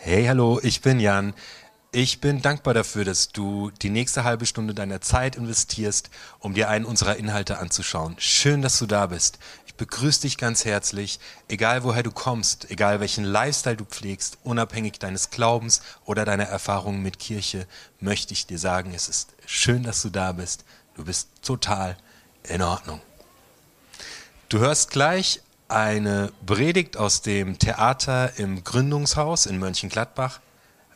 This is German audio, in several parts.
Hey, hallo, ich bin Jan. Ich bin dankbar dafür, dass du die nächste halbe Stunde deiner Zeit investierst, um dir einen unserer Inhalte anzuschauen. Schön, dass du da bist. Ich begrüße dich ganz herzlich, egal woher du kommst, egal welchen Lifestyle du pflegst, unabhängig deines Glaubens oder deiner Erfahrungen mit Kirche, möchte ich dir sagen, es ist schön, dass du da bist. Du bist total in Ordnung. Du hörst gleich eine Predigt aus dem Theater im Gründungshaus in Mönchengladbach.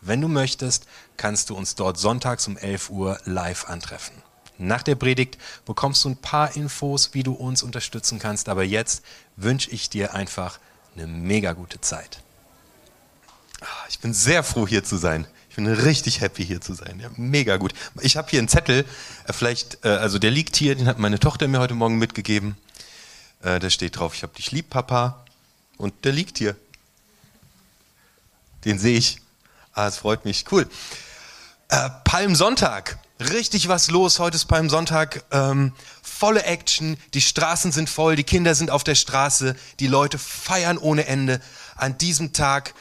Wenn du möchtest, kannst du uns dort sonntags um 11 Uhr live antreffen. Nach der Predigt bekommst du ein paar Infos, wie du uns unterstützen kannst, aber jetzt wünsche ich dir einfach eine mega gute Zeit. Ah, ich bin sehr froh hier zu sein. Ich bin richtig happy hier zu sein. Ja, mega gut. Ich habe hier einen Zettel, äh, vielleicht, äh, also der liegt hier, den hat meine Tochter mir heute Morgen mitgegeben. Äh, da steht drauf, ich habe dich lieb, Papa. Und der liegt hier. Den sehe ich. Ah, es freut mich. Cool. Äh, Palmsonntag. Richtig was los. Heute ist Palmsonntag. Ähm, volle Action. Die Straßen sind voll. Die Kinder sind auf der Straße. Die Leute feiern ohne Ende. An diesem Tag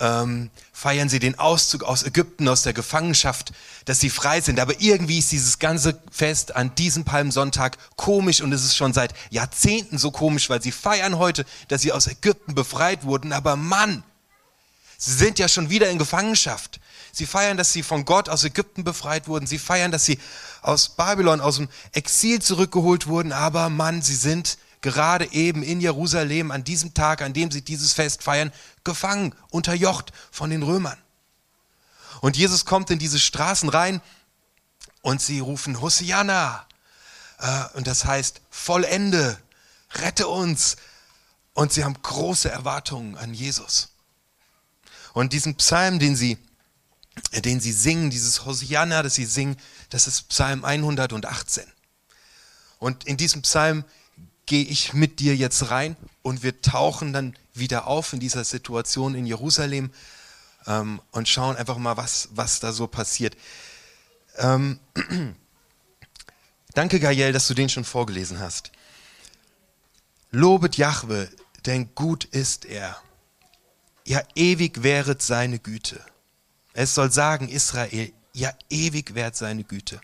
ähm, feiern sie den Auszug aus Ägypten, aus der Gefangenschaft, dass sie frei sind. Aber irgendwie ist dieses ganze Fest an diesem Palmsonntag komisch und es ist schon seit Jahrzehnten so komisch, weil sie feiern heute, dass sie aus Ägypten befreit wurden. Aber Mann, sie sind ja schon wieder in Gefangenschaft. Sie feiern, dass sie von Gott aus Ägypten befreit wurden. Sie feiern, dass sie aus Babylon, aus dem Exil zurückgeholt wurden. Aber Mann, sie sind gerade eben in Jerusalem an diesem Tag, an dem sie dieses Fest feiern, gefangen, unterjocht von den Römern. Und Jesus kommt in diese Straßen rein und sie rufen Hosianna. Äh, und das heißt, vollende, rette uns. Und sie haben große Erwartungen an Jesus. Und diesen Psalm, den sie, den sie singen, dieses Hosianna, das sie singen, das ist Psalm 118. Und in diesem Psalm gehe ich mit dir jetzt rein und wir tauchen dann wieder auf in dieser Situation in Jerusalem ähm, und schauen einfach mal, was, was da so passiert. Ähm, Danke, Gael, dass du den schon vorgelesen hast. Lobet Jahwe, denn gut ist er. Ja, ewig wäret seine Güte. Es soll sagen, Israel, ja, ewig währt seine Güte.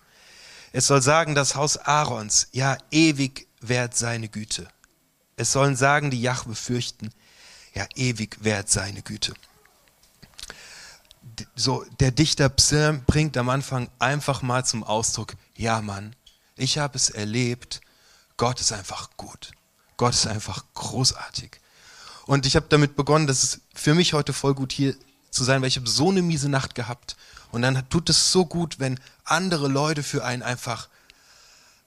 Es soll sagen, das Haus Aarons, ja, ewig wert seine Güte. Es sollen sagen, die Jahwe fürchten, ja, ewig wert seine Güte. So, der Dichter Psalm bringt am Anfang einfach mal zum Ausdruck, ja Mann, ich habe es erlebt, Gott ist einfach gut. Gott ist einfach großartig. Und ich habe damit begonnen, dass es für mich heute voll gut hier zu sein, weil ich habe so eine miese Nacht gehabt. Und dann tut es so gut, wenn andere Leute für einen einfach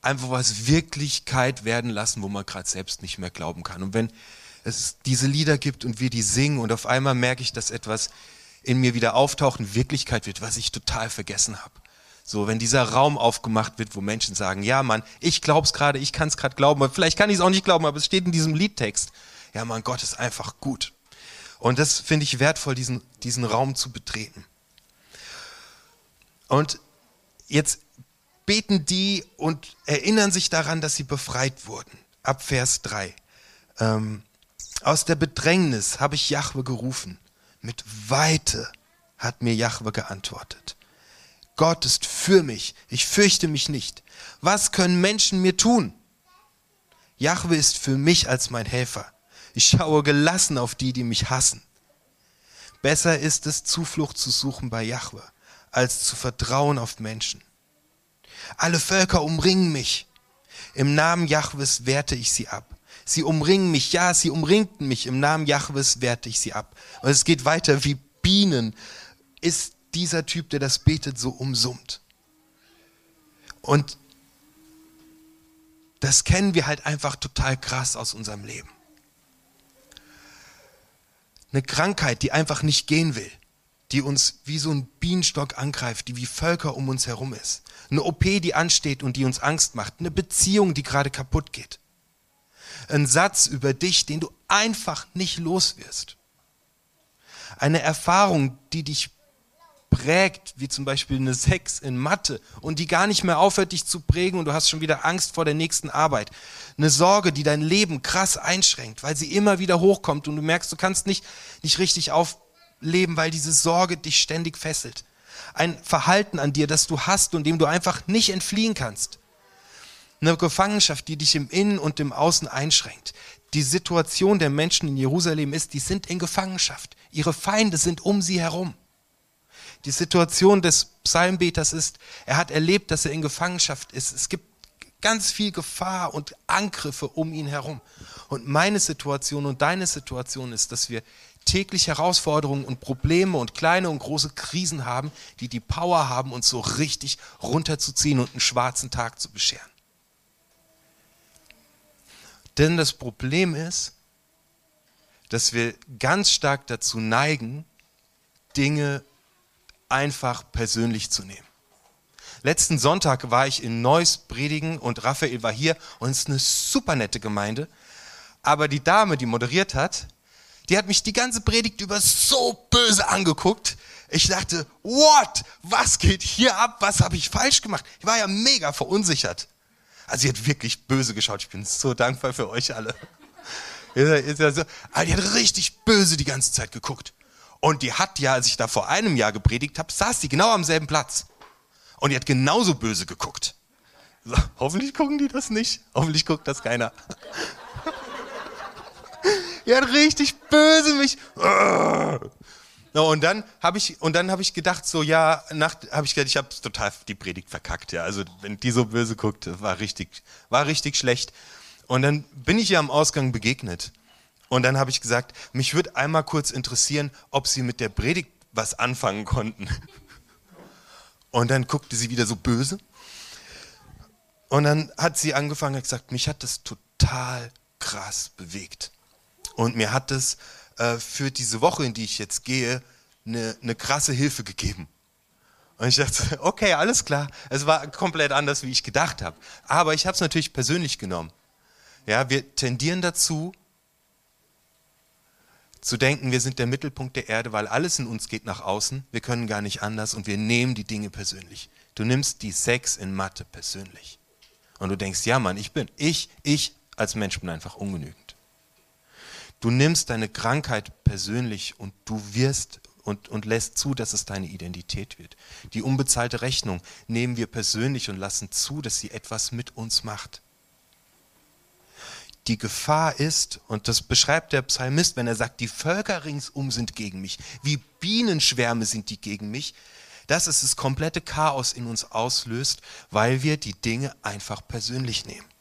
einfach was Wirklichkeit werden lassen, wo man gerade selbst nicht mehr glauben kann. Und wenn es diese Lieder gibt und wir die singen und auf einmal merke ich, dass etwas in mir wieder auftaucht und Wirklichkeit wird, was ich total vergessen habe. So, wenn dieser Raum aufgemacht wird, wo Menschen sagen, ja Mann, ich glaub's gerade, ich kann es gerade glauben, vielleicht kann ich es auch nicht glauben, aber es steht in diesem Liedtext. Ja Mann, Gott ist einfach gut. Und das finde ich wertvoll, diesen, diesen Raum zu betreten. Und jetzt beten die und erinnern sich daran, dass sie befreit wurden. Ab Vers 3. Ähm, aus der Bedrängnis habe ich Jahwe gerufen. Mit Weite hat mir Jahwe geantwortet. Gott ist für mich, ich fürchte mich nicht. Was können Menschen mir tun? Jahwe ist für mich als mein Helfer. Ich schaue gelassen auf die, die mich hassen. Besser ist es, Zuflucht zu suchen bei Jahwe, als zu vertrauen auf Menschen. Alle Völker umringen mich. Im Namen Jahwes werte ich sie ab. Sie umringen mich, ja, sie umringten mich. Im Namen Jahwes werte ich sie ab. Und es geht weiter wie Bienen. Ist dieser Typ, der das betet, so umsummt. Und das kennen wir halt einfach total krass aus unserem Leben. Eine Krankheit, die einfach nicht gehen will die uns wie so ein Bienenstock angreift, die wie Völker um uns herum ist. Eine OP, die ansteht und die uns Angst macht. Eine Beziehung, die gerade kaputt geht. Ein Satz über dich, den du einfach nicht los wirst. Eine Erfahrung, die dich prägt, wie zum Beispiel eine Sex in Mathe und die gar nicht mehr aufhört, dich zu prägen und du hast schon wieder Angst vor der nächsten Arbeit. Eine Sorge, die dein Leben krass einschränkt, weil sie immer wieder hochkommt und du merkst, du kannst nicht, nicht richtig auf, leben, weil diese Sorge dich ständig fesselt. Ein Verhalten an dir, das du hast und dem du einfach nicht entfliehen kannst. Eine Gefangenschaft, die dich im Innen und im Außen einschränkt. Die Situation der Menschen in Jerusalem ist, die sind in Gefangenschaft. Ihre Feinde sind um sie herum. Die Situation des Psalmbeters ist, er hat erlebt, dass er in Gefangenschaft ist. Es gibt ganz viel Gefahr und Angriffe um ihn herum. Und meine Situation und deine Situation ist, dass wir täglich Herausforderungen und Probleme und kleine und große Krisen haben, die die Power haben, uns so richtig runterzuziehen und einen schwarzen Tag zu bescheren. Denn das Problem ist, dass wir ganz stark dazu neigen, Dinge einfach persönlich zu nehmen. Letzten Sonntag war ich in Neuss predigen und Raphael war hier und es ist eine super nette Gemeinde. Aber die Dame, die moderiert hat, die hat mich die ganze Predigt über so böse angeguckt. Ich dachte, what? Was geht hier ab? Was habe ich falsch gemacht? Ich war ja mega verunsichert. Also sie hat wirklich böse geschaut. Ich bin so dankbar für euch alle. Aber die hat richtig böse die ganze Zeit geguckt. Und die hat ja, als ich da vor einem Jahr gepredigt habe, saß die genau am selben Platz. Und die hat genauso böse geguckt. So, hoffentlich gucken die das nicht. Hoffentlich guckt das keiner. Die hat richtig böse mich. Und dann habe ich und dann habe ich gedacht so ja nach habe ich gedacht ich habe total die Predigt verkackt ja also wenn die so böse guckt war richtig war richtig schlecht und dann bin ich ihr am Ausgang begegnet und dann habe ich gesagt mich würde einmal kurz interessieren ob sie mit der Predigt was anfangen konnten und dann guckte sie wieder so böse. Und dann hat sie angefangen und gesagt, mich hat das total krass bewegt. Und mir hat es äh, für diese Woche, in die ich jetzt gehe, eine, eine krasse Hilfe gegeben. Und ich dachte, okay, alles klar. Es war komplett anders, wie ich gedacht habe. Aber ich habe es natürlich persönlich genommen. Ja, wir tendieren dazu, zu denken, wir sind der Mittelpunkt der Erde, weil alles in uns geht nach außen, wir können gar nicht anders und wir nehmen die Dinge persönlich. Du nimmst die Sex in Mathe persönlich. Und du denkst, ja Mann, ich bin, ich, ich als Mensch bin einfach ungenügend. Du nimmst deine Krankheit persönlich und du wirst und, und lässt zu, dass es deine Identität wird. Die unbezahlte Rechnung nehmen wir persönlich und lassen zu, dass sie etwas mit uns macht die Gefahr ist, und das beschreibt der Psalmist, wenn er sagt, die Völker ringsum sind gegen mich, wie Bienenschwärme sind die gegen mich, dass es das komplette Chaos in uns auslöst, weil wir die Dinge einfach persönlich nehmen.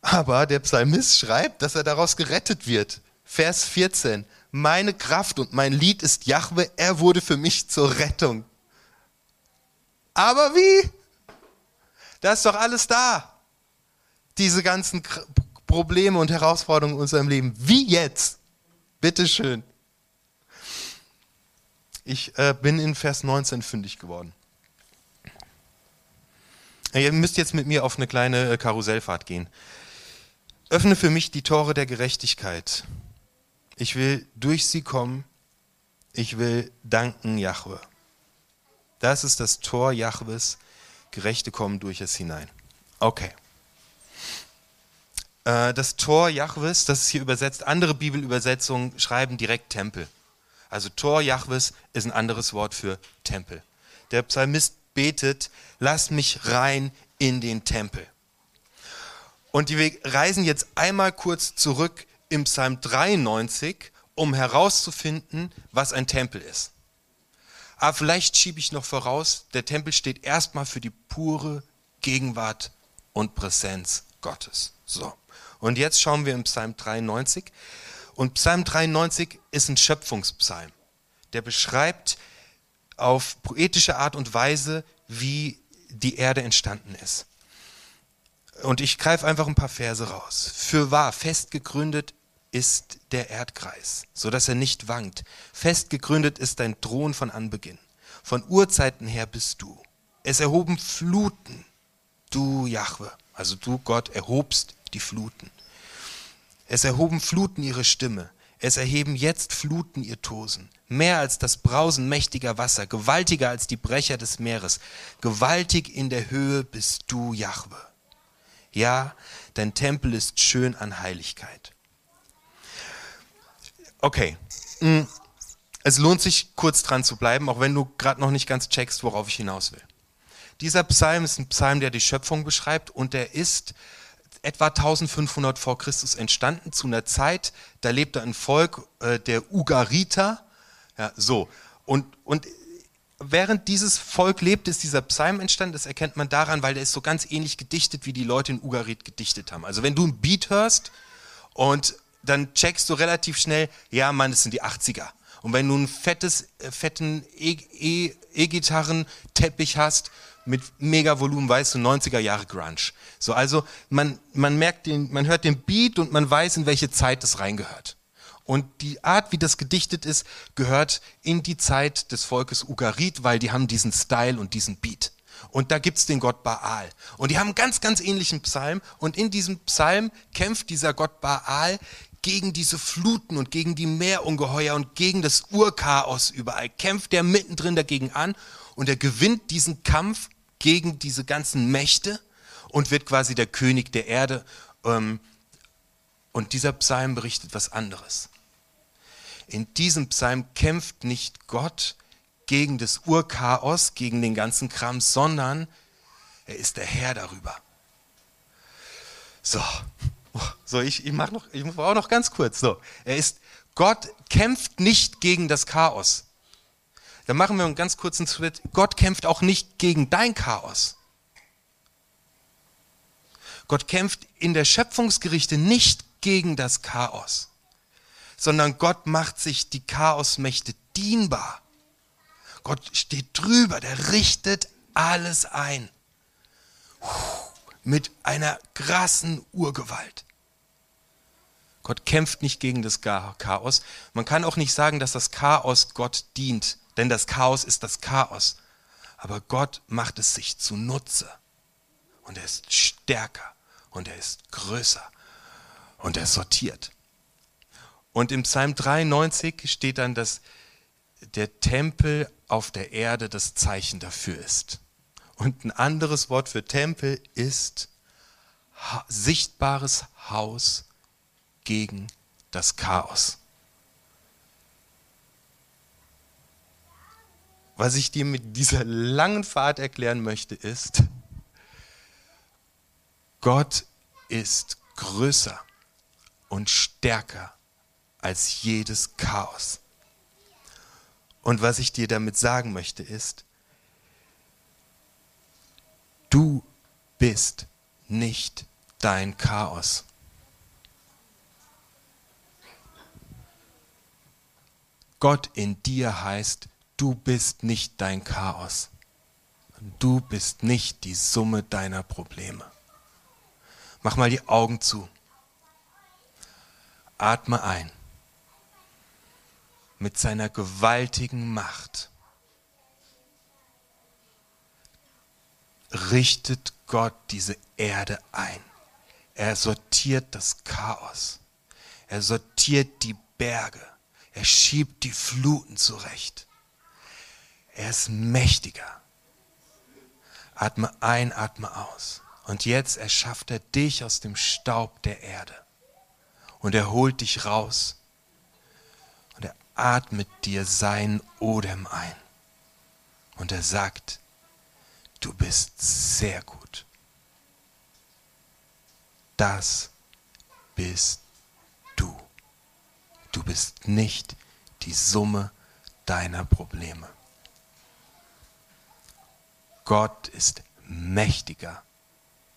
Aber der Psalmist schreibt, dass er daraus gerettet wird. Vers 14. Meine Kraft und mein Lied ist Jahwe, er wurde für mich zur Rettung. Aber wie? Da ist doch alles da diese ganzen Probleme und Herausforderungen in unserem Leben. Wie jetzt? Bitteschön. Ich äh, bin in Vers 19 fündig geworden. Ihr müsst jetzt mit mir auf eine kleine äh, Karussellfahrt gehen. Öffne für mich die Tore der Gerechtigkeit. Ich will durch sie kommen. Ich will danken Jahwe. Das ist das Tor Jahwes. Gerechte kommen durch es hinein. Okay. Äh, das Tor Jahwes, das ist hier übersetzt, andere Bibelübersetzungen schreiben direkt Tempel. Also Tor Jahwes ist ein anderes Wort für Tempel. Der Psalmist betet, lass mich rein in den Tempel. Und wir reisen jetzt einmal kurz zurück im Psalm 93, um herauszufinden, was ein Tempel ist. Aber vielleicht schiebe ich noch voraus, der Tempel steht erstmal für die pure Gegenwart und Präsenz Gottes. So. Und jetzt schauen wir im Psalm 93. Und Psalm 93 ist ein Schöpfungspsalm. Der beschreibt auf poetische Art und Weise, wie die Erde entstanden ist. Und ich greife einfach ein paar Verse raus. Für wahr, fest gegründet ist der Erdkreis, so dass er nicht wankt. Fest gegründet ist dein Thron von Anbeginn. Von Urzeiten her bist du. Es erhoben Fluten, du Jahwe, also du Gott erhobst die Fluten. Es erhoben Fluten ihre Stimme, es erheben jetzt Fluten ihr Tosen, mehr als das Brausen mächtiger Wasser, gewaltiger als die Brecher des Meeres, gewaltig in der Höhe bist du, Jahwe. Ja, dein Tempel ist schön an Heiligkeit. Okay, hm, Es lohnt sich, kurz dran zu bleiben, auch wenn du gerade noch nicht ganz checkst, worauf ich hinaus will. Dieser Psalm ist ein Psalm, der die Schöpfung beschreibt und der ist etwa 1500 vor Christus entstanden, zu einer Zeit, da lebte ein Volk äh, der Ugariter. Ja, so. Und, und während dieses Volk lebt, ist dieser Psalm entstanden. Das erkennt man daran, weil der ist so ganz ähnlich gedichtet, wie die Leute in Ugarit gedichtet haben. Also wenn du ein Beat hörst und dann checkst du relativ schnell, ja, Mann, das sind die 80er. Und wenn du einen fettes, äh, fetten E-Gitarren-Teppich hast mit mega Volumen, weißt du, 90er Jahre Grunge. So, also man, man merkt den, man hört den Beat und man weiß, in welche Zeit das reingehört. Und die Art, wie das gedichtet ist, gehört in die Zeit des Volkes Ugarit, weil die haben diesen Style und diesen Beat. Und da gibt's den Gott Baal. Und die haben einen ganz, ganz ähnlichen Psalm. Und in diesem Psalm kämpft dieser Gott Baal gegen diese Fluten und gegen die Meerungeheuer und gegen das Urchaos überall. Kämpft er mittendrin dagegen an und er gewinnt diesen Kampf gegen diese ganzen Mächte und wird quasi der König der Erde. Ähm, und dieser Psalm berichtet was anderes. In diesem Psalm kämpft nicht Gott gegen das Urchaos, gegen den ganzen Kram, sondern er ist der Herr darüber. So, so ich, ich mache noch, ich brauche noch ganz kurz. So, er ist, Gott kämpft nicht gegen das Chaos. Dann machen wir einen ganz kurzen Schritt. Gott kämpft auch nicht gegen dein Chaos. Gott kämpft in der Schöpfungsgerichte nicht gegen das Chaos, sondern Gott macht sich die Chaosmächte dienbar. Gott steht drüber, der richtet alles ein. Mit einer krassen Urgewalt. Gott kämpft nicht gegen das Chaos. Man kann auch nicht sagen, dass das Chaos Gott dient, denn das Chaos ist das Chaos. Aber Gott macht es sich zunutze. Und er ist stärker und er ist größer und er sortiert. Und im Psalm 93 steht dann, dass der Tempel auf der Erde das Zeichen dafür ist. Und ein anderes Wort für Tempel ist sichtbares Haus gegen das Chaos. Was ich dir mit dieser langen Fahrt erklären möchte, ist, Gott ist größer und stärker als jedes Chaos. Und was ich dir damit sagen möchte ist, du bist nicht dein Chaos. Gott in dir heißt, du bist nicht dein Chaos. Du bist nicht die Summe deiner Probleme. Mach mal die Augen zu. Atme ein. Mit seiner gewaltigen Macht richtet Gott diese Erde ein. Er sortiert das Chaos. Er sortiert die Berge. Er schiebt die Fluten zurecht. Er ist mächtiger. Atme ein, atme aus. Und jetzt erschafft er dich aus dem Staub der Erde. Und er holt dich raus. Atmet dir seinen Odem ein. Und er sagt, du bist sehr gut. Das bist du. Du bist nicht die Summe deiner Probleme. Gott ist mächtiger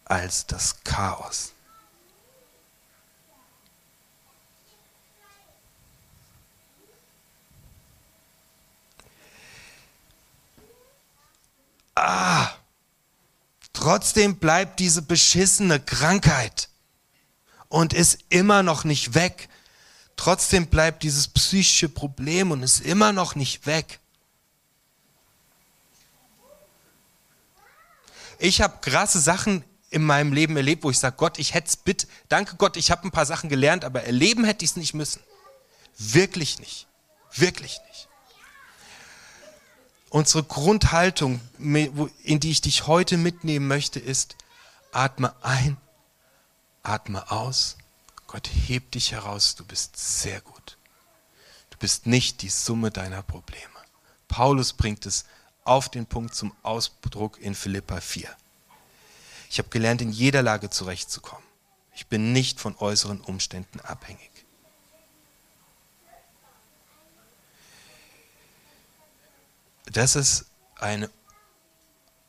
als das Chaos. Ah, trotzdem bleibt diese beschissene Krankheit und ist immer noch nicht weg. Trotzdem bleibt dieses psychische Problem und ist immer noch nicht weg. Ich habe krasse Sachen in meinem Leben erlebt, wo ich sage, Gott, ich hätte es bitte, danke Gott, ich habe ein paar Sachen gelernt, aber erleben hätte ich es nicht müssen. Wirklich nicht. Wirklich nicht. Unsere Grundhaltung, in die ich dich heute mitnehmen möchte, ist, atme ein, atme aus. Gott hebt dich heraus, du bist sehr gut. Du bist nicht die Summe deiner Probleme. Paulus bringt es auf den Punkt zum Ausdruck in Philippa 4. Ich habe gelernt, in jeder Lage zurechtzukommen. Ich bin nicht von äußeren Umständen abhängig. Das ist eine,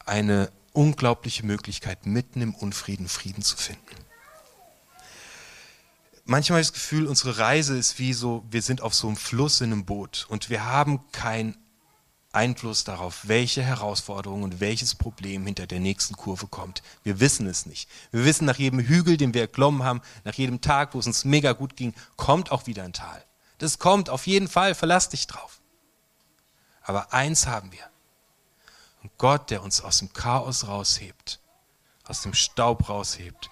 eine unglaubliche Möglichkeit, mitten im Unfrieden Frieden zu finden. Manchmal habe ich das Gefühl, unsere Reise ist wie so, wir sind auf so einem Fluss in einem Boot und wir haben keinen Einfluss darauf, welche Herausforderung und welches Problem hinter der nächsten Kurve kommt. Wir wissen es nicht. Wir wissen, nach jedem Hügel, den wir erklommen haben, nach jedem Tag, wo es uns mega gut ging, kommt auch wieder ein Tal. Das kommt auf jeden Fall, verlass dich drauf. Aber eins haben wir. Und Gott, der uns aus dem Chaos raushebt, aus dem Staub raushebt,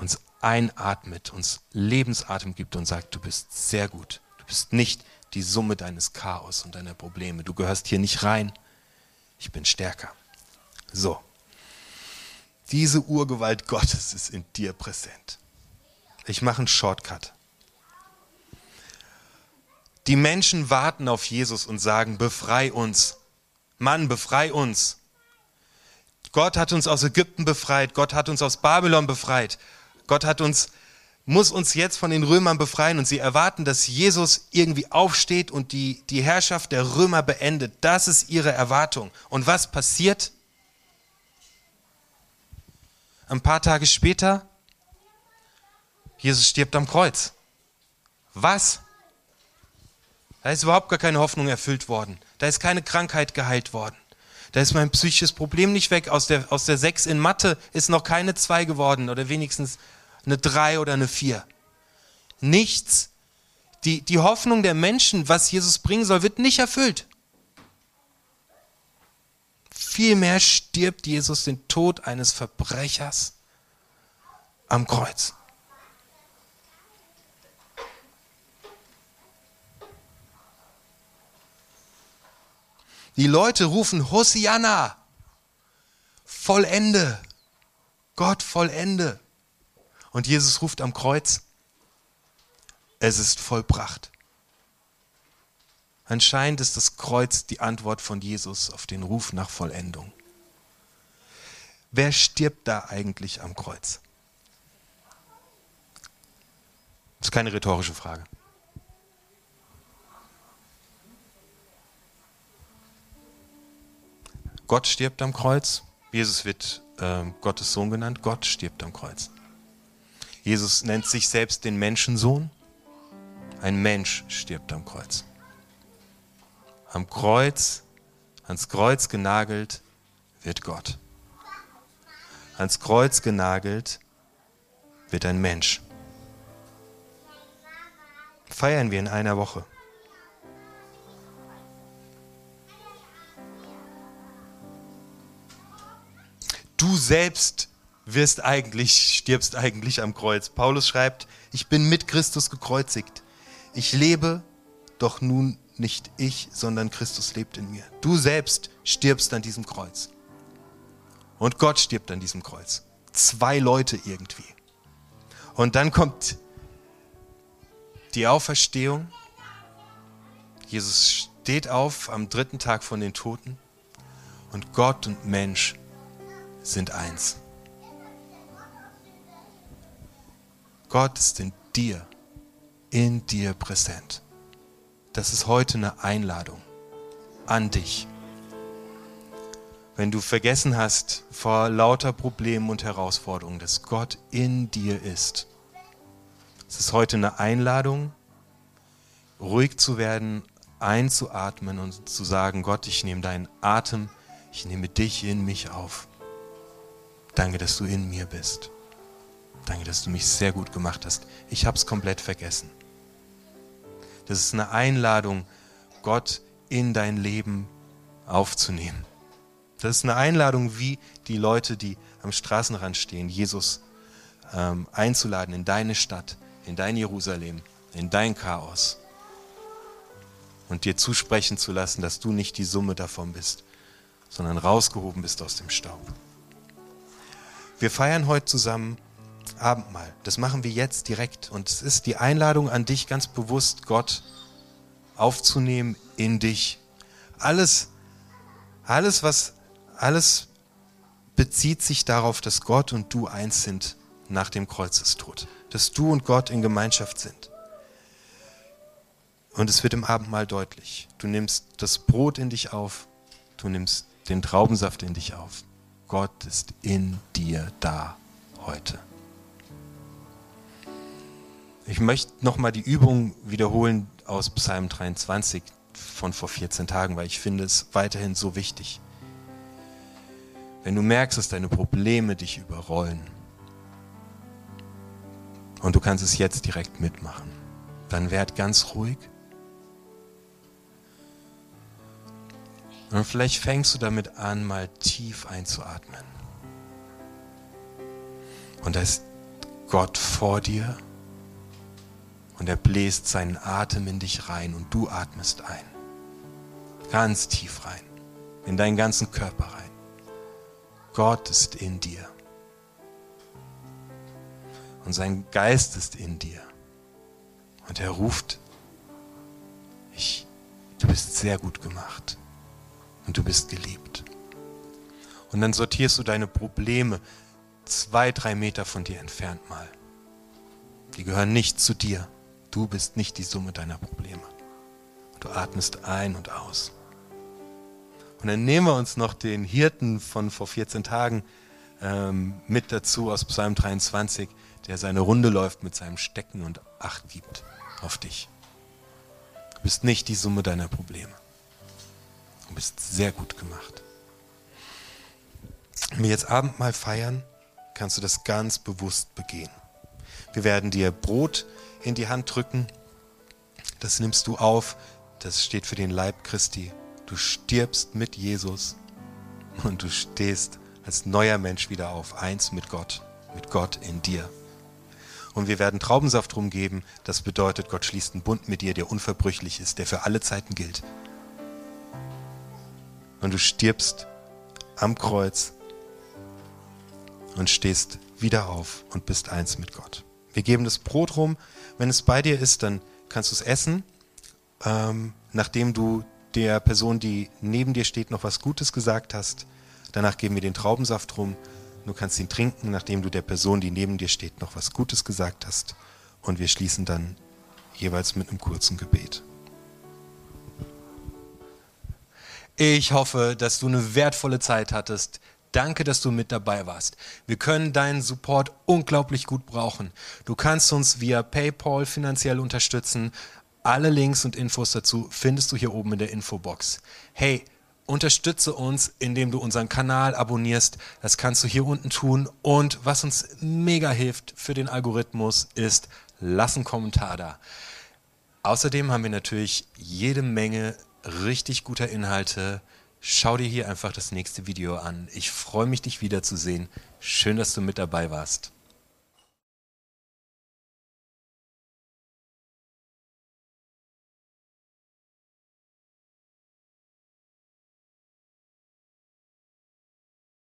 uns einatmet, uns Lebensatem gibt und sagt, du bist sehr gut. Du bist nicht die Summe deines Chaos und deiner Probleme. Du gehörst hier nicht rein. Ich bin stärker. So. Diese Urgewalt Gottes ist in dir präsent. Ich mache einen Shortcut. Die Menschen warten auf Jesus und sagen, befrei uns. Mann, befrei uns. Gott hat uns aus Ägypten befreit. Gott hat uns aus Babylon befreit. Gott hat uns, muss uns jetzt von den Römern befreien und sie erwarten, dass Jesus irgendwie aufsteht und die, die Herrschaft der Römer beendet. Das ist ihre Erwartung. Und was passiert? Ein paar Tage später, Jesus stirbt am Kreuz. Was? Da ist überhaupt gar keine Hoffnung erfüllt worden. Da ist keine Krankheit geheilt worden. Da ist mein psychisches Problem nicht weg. Aus der, aus der 6 in Mathe ist noch keine 2 geworden oder wenigstens eine 3 oder eine 4. Nichts. Die, die Hoffnung der Menschen, was Jesus bringen soll, wird nicht erfüllt. Vielmehr stirbt Jesus den Tod eines Verbrechers am Kreuz. Die Leute rufen Hosianna, vollende, Gott vollende. Und Jesus ruft am Kreuz, es ist vollbracht. Anscheinend ist das Kreuz die Antwort von Jesus auf den Ruf nach Vollendung. Wer stirbt da eigentlich am Kreuz? Das ist keine rhetorische Frage. Gott stirbt am Kreuz. Jesus wird äh, Gottes Sohn genannt. Gott stirbt am Kreuz. Jesus nennt sich selbst den Menschensohn. Ein Mensch stirbt am Kreuz. Am Kreuz, ans Kreuz genagelt wird Gott. Ans Kreuz genagelt wird ein Mensch. Feiern wir in einer Woche. Du selbst wirst eigentlich, stirbst eigentlich am Kreuz. Paulus schreibt, ich bin mit Christus gekreuzigt. Ich lebe, doch nun nicht ich, sondern Christus lebt in mir. Du selbst stirbst an diesem Kreuz. Und Gott stirbt an diesem Kreuz. Zwei Leute irgendwie. Und dann kommt die Auferstehung. Jesus steht auf am dritten Tag von den Toten. Und Gott und Mensch sind eins. Gott ist in dir, in dir präsent. Das ist heute eine Einladung an dich. Wenn du vergessen hast vor lauter Problemen und Herausforderungen, dass Gott in dir ist. Es ist heute eine Einladung, ruhig zu werden, einzuatmen und zu sagen, Gott, ich nehme deinen Atem, ich nehme dich in mich auf. Danke, dass du in mir bist. Danke, dass du mich sehr gut gemacht hast. Ich habe es komplett vergessen. Das ist eine Einladung, Gott in dein Leben aufzunehmen. Das ist eine Einladung, wie die Leute, die am Straßenrand stehen, Jesus ähm, einzuladen in deine Stadt, in dein Jerusalem, in dein Chaos und dir zusprechen zu lassen, dass du nicht die Summe davon bist, sondern rausgehoben bist aus dem Staub. Wir feiern heute zusammen Abendmahl. Das machen wir jetzt direkt. Und es ist die Einladung an dich ganz bewusst, Gott aufzunehmen in dich. Alles, alles, was, alles bezieht sich darauf, dass Gott und du eins sind nach dem Kreuzestod. Dass du und Gott in Gemeinschaft sind. Und es wird im Abendmahl deutlich. Du nimmst das Brot in dich auf, du nimmst den Traubensaft in dich auf. Gott ist in dir da heute. Ich möchte nochmal die Übung wiederholen aus Psalm 23 von vor 14 Tagen, weil ich finde es weiterhin so wichtig. Wenn du merkst, dass deine Probleme dich überrollen und du kannst es jetzt direkt mitmachen, dann werd ganz ruhig Und vielleicht fängst du damit an, mal tief einzuatmen. Und da ist Gott vor dir und er bläst seinen Atem in dich rein und du atmest ein. Ganz tief rein, in deinen ganzen Körper rein. Gott ist in dir. Und sein Geist ist in dir. Und er ruft, ich, du bist sehr gut gemacht und du bist geliebt. Und dann sortierst du deine Probleme zwei, drei Meter von dir entfernt mal. Die gehören nicht zu dir. Du bist nicht die Summe deiner Probleme. Du atmest ein und aus. Und dann nehmen wir uns noch den Hirten von vor 14 Tagen ähm, mit dazu aus Psalm 23, der seine Runde läuft mit seinem Stecken und Acht gibt auf dich. Du bist nicht die Summe deiner Probleme. Du bist sehr gut gemacht. Wenn wir jetzt Abendmahl feiern, kannst du das ganz bewusst begehen. Wir werden dir Brot in die Hand drücken. Das nimmst du auf. Das steht für den Leib Christi. Du stirbst mit Jesus und du stehst als neuer Mensch wieder auf, eins mit Gott, mit Gott in dir. Und wir werden Traubensaft rumgeben. Das bedeutet, Gott schließt einen Bund mit dir, der unverbrüchlich ist, der für alle Zeiten gilt und du stirbst am Kreuz und stehst wieder auf und bist eins mit Gott. Wir geben das Brot rum. Wenn es bei dir ist, dann kannst du es essen, ähm, nachdem du der Person, die neben dir steht, noch was Gutes gesagt hast. Danach geben wir den Traubensaft rum. Du kannst ihn trinken, nachdem du der Person, die neben dir steht, noch was Gutes gesagt hast. Und wir schließen dann jeweils mit einem kurzen Gebet. Ich hoffe, dass du eine wertvolle Zeit hattest. Danke, dass du mit dabei warst. Wir können deinen Support unglaublich gut brauchen. Du kannst uns via PayPal finanziell unterstützen. Alle Links und Infos dazu findest du hier oben in der Infobox. Hey, unterstütze uns, indem du unseren Kanal abonnierst. Das kannst du hier unten tun. Und was uns mega hilft für den Algorithmus ist, lass einen Kommentar da. Außerdem haben wir natürlich jede Menge richtig guter Inhalte. Schau dir hier einfach das nächste Video an. Ich freue mich, dich wiederzusehen. Schön, dass du mit dabei warst.